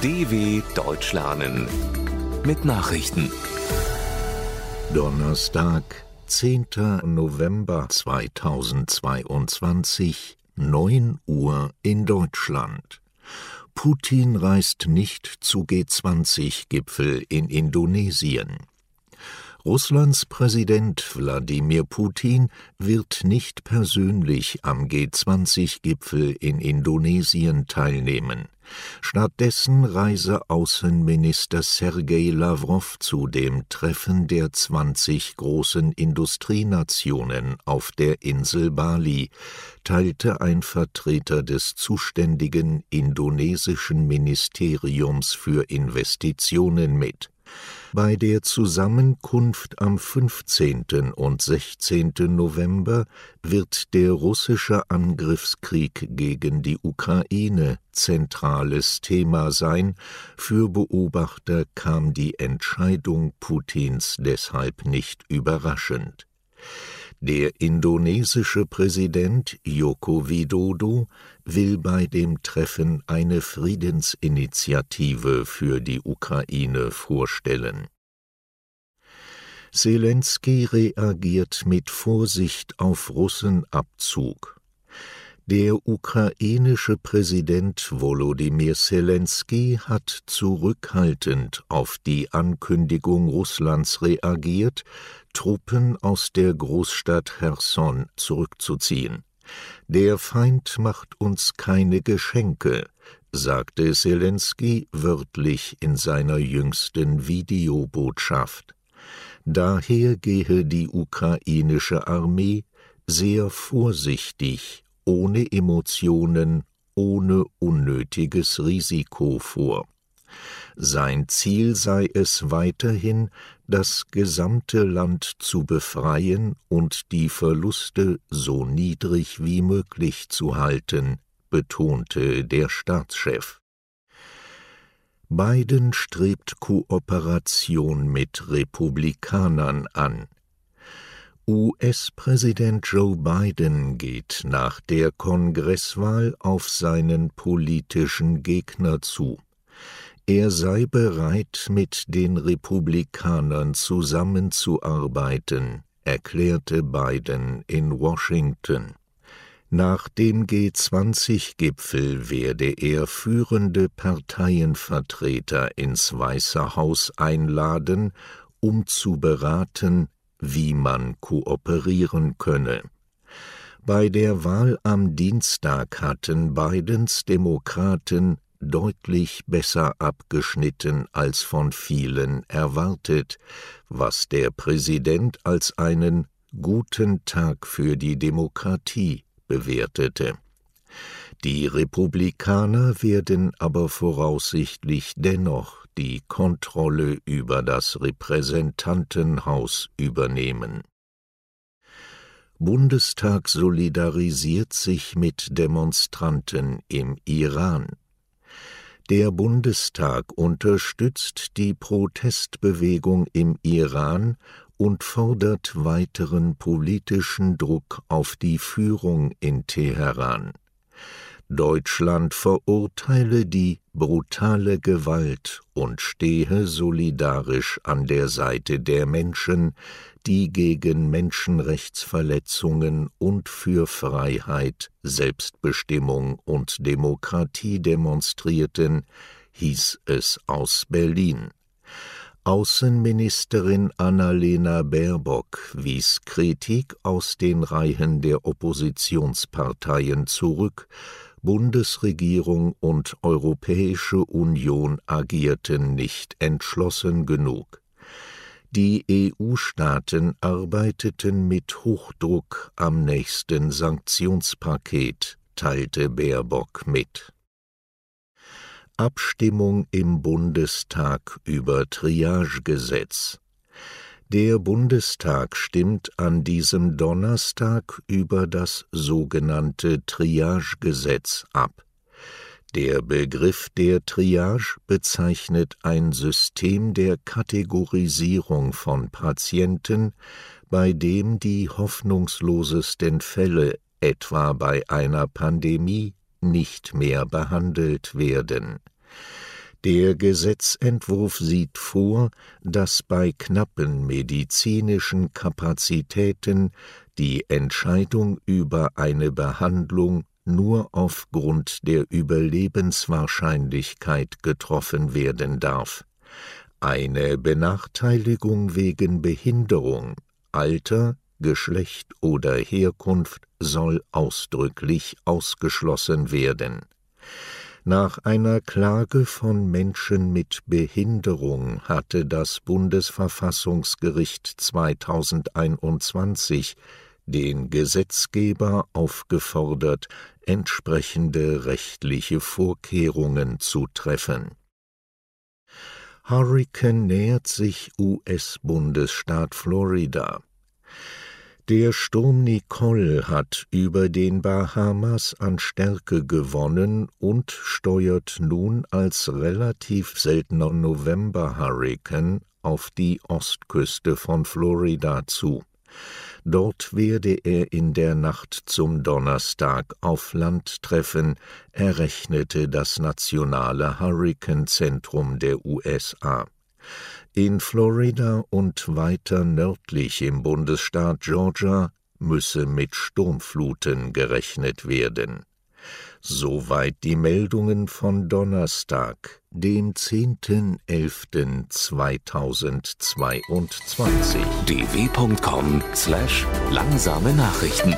DW Deutsch lernen mit Nachrichten. Donnerstag, 10. November 2022, 9 Uhr in Deutschland. Putin reist nicht zu G20-Gipfel in Indonesien. Russlands Präsident Wladimir Putin wird nicht persönlich am G20-Gipfel in Indonesien teilnehmen. Stattdessen reise Außenminister Sergei Lavrov zu dem Treffen der 20 großen Industrienationen auf der Insel Bali, teilte ein Vertreter des zuständigen indonesischen Ministeriums für Investitionen mit bei der Zusammenkunft am 15. und 16. November wird der russische Angriffskrieg gegen die Ukraine zentrales Thema sein, für Beobachter kam die Entscheidung Putins deshalb nicht überraschend. Der indonesische Präsident Joko Widodo will bei dem Treffen eine Friedensinitiative für die Ukraine vorstellen. Zelensky reagiert mit Vorsicht auf Russenabzug. Der ukrainische Präsident Volodymyr Zelensky hat zurückhaltend auf die Ankündigung Russlands reagiert, Truppen aus der Großstadt Cherson zurückzuziehen. Der Feind macht uns keine Geschenke, sagte Zelensky wörtlich in seiner jüngsten Videobotschaft. Daher gehe die ukrainische Armee sehr vorsichtig ohne Emotionen, ohne unnötiges Risiko vor. Sein Ziel sei es weiterhin, das gesamte Land zu befreien und die Verluste so niedrig wie möglich zu halten, betonte der Staatschef. Biden strebt Kooperation mit Republikanern an. US-Präsident Joe Biden geht nach der Kongresswahl auf seinen politischen Gegner zu. Er sei bereit, mit den Republikanern zusammenzuarbeiten, erklärte Biden in Washington. Nach dem G20-Gipfel werde er führende Parteienvertreter ins Weiße Haus einladen, um zu beraten, wie man kooperieren könne. Bei der Wahl am Dienstag hatten Bidens Demokraten deutlich besser abgeschnitten als von vielen erwartet, was der Präsident als einen guten Tag für die Demokratie bewertete. Die Republikaner werden aber voraussichtlich dennoch die Kontrolle über das Repräsentantenhaus übernehmen. Bundestag solidarisiert sich mit Demonstranten im Iran. Der Bundestag unterstützt die Protestbewegung im Iran und fordert weiteren politischen Druck auf die Führung in Teheran. Deutschland verurteile die brutale Gewalt und stehe solidarisch an der Seite der Menschen, die gegen Menschenrechtsverletzungen und für Freiheit, Selbstbestimmung und Demokratie demonstrierten, hieß es aus Berlin. Außenministerin Annalena Baerbock wies Kritik aus den Reihen der Oppositionsparteien zurück, Bundesregierung und Europäische Union agierten nicht entschlossen genug. Die EU-Staaten arbeiteten mit Hochdruck am nächsten Sanktionspaket, teilte Baerbock mit. Abstimmung im Bundestag über Triagegesetz der Bundestag stimmt an diesem Donnerstag über das sogenannte Triagegesetz ab. Der Begriff der Triage bezeichnet ein System der Kategorisierung von Patienten, bei dem die hoffnungslosesten Fälle, etwa bei einer Pandemie, nicht mehr behandelt werden Der Gesetzentwurf sieht vor, dass bei knappen medizinischen Kapazitäten die Entscheidung über eine Behandlung nur aufgrund der Überlebenswahrscheinlichkeit getroffen werden darf. Eine Benachteiligung wegen Behinderung, Alter, Geschlecht oder Herkunft soll ausdrücklich ausgeschlossen werden. Nach einer Klage von Menschen mit Behinderung hatte das Bundesverfassungsgericht 2021 den Gesetzgeber aufgefordert, entsprechende rechtliche Vorkehrungen zu treffen. Hurricane nähert sich US-Bundesstaat Florida. Der Sturm Nicole hat über den Bahamas an Stärke gewonnen und steuert nun als relativ seltener November-Hurrikan auf die Ostküste von Florida zu. Dort werde er in der Nacht zum Donnerstag auf Land treffen, errechnete das nationale Hurrikanzentrum der USA. In Florida und weiter nördlich im Bundesstaat Georgia müsse mit Sturmfluten gerechnet werden. Soweit die Meldungen von Donnerstag, dem 10.11.2022. dw.com/langsame Nachrichten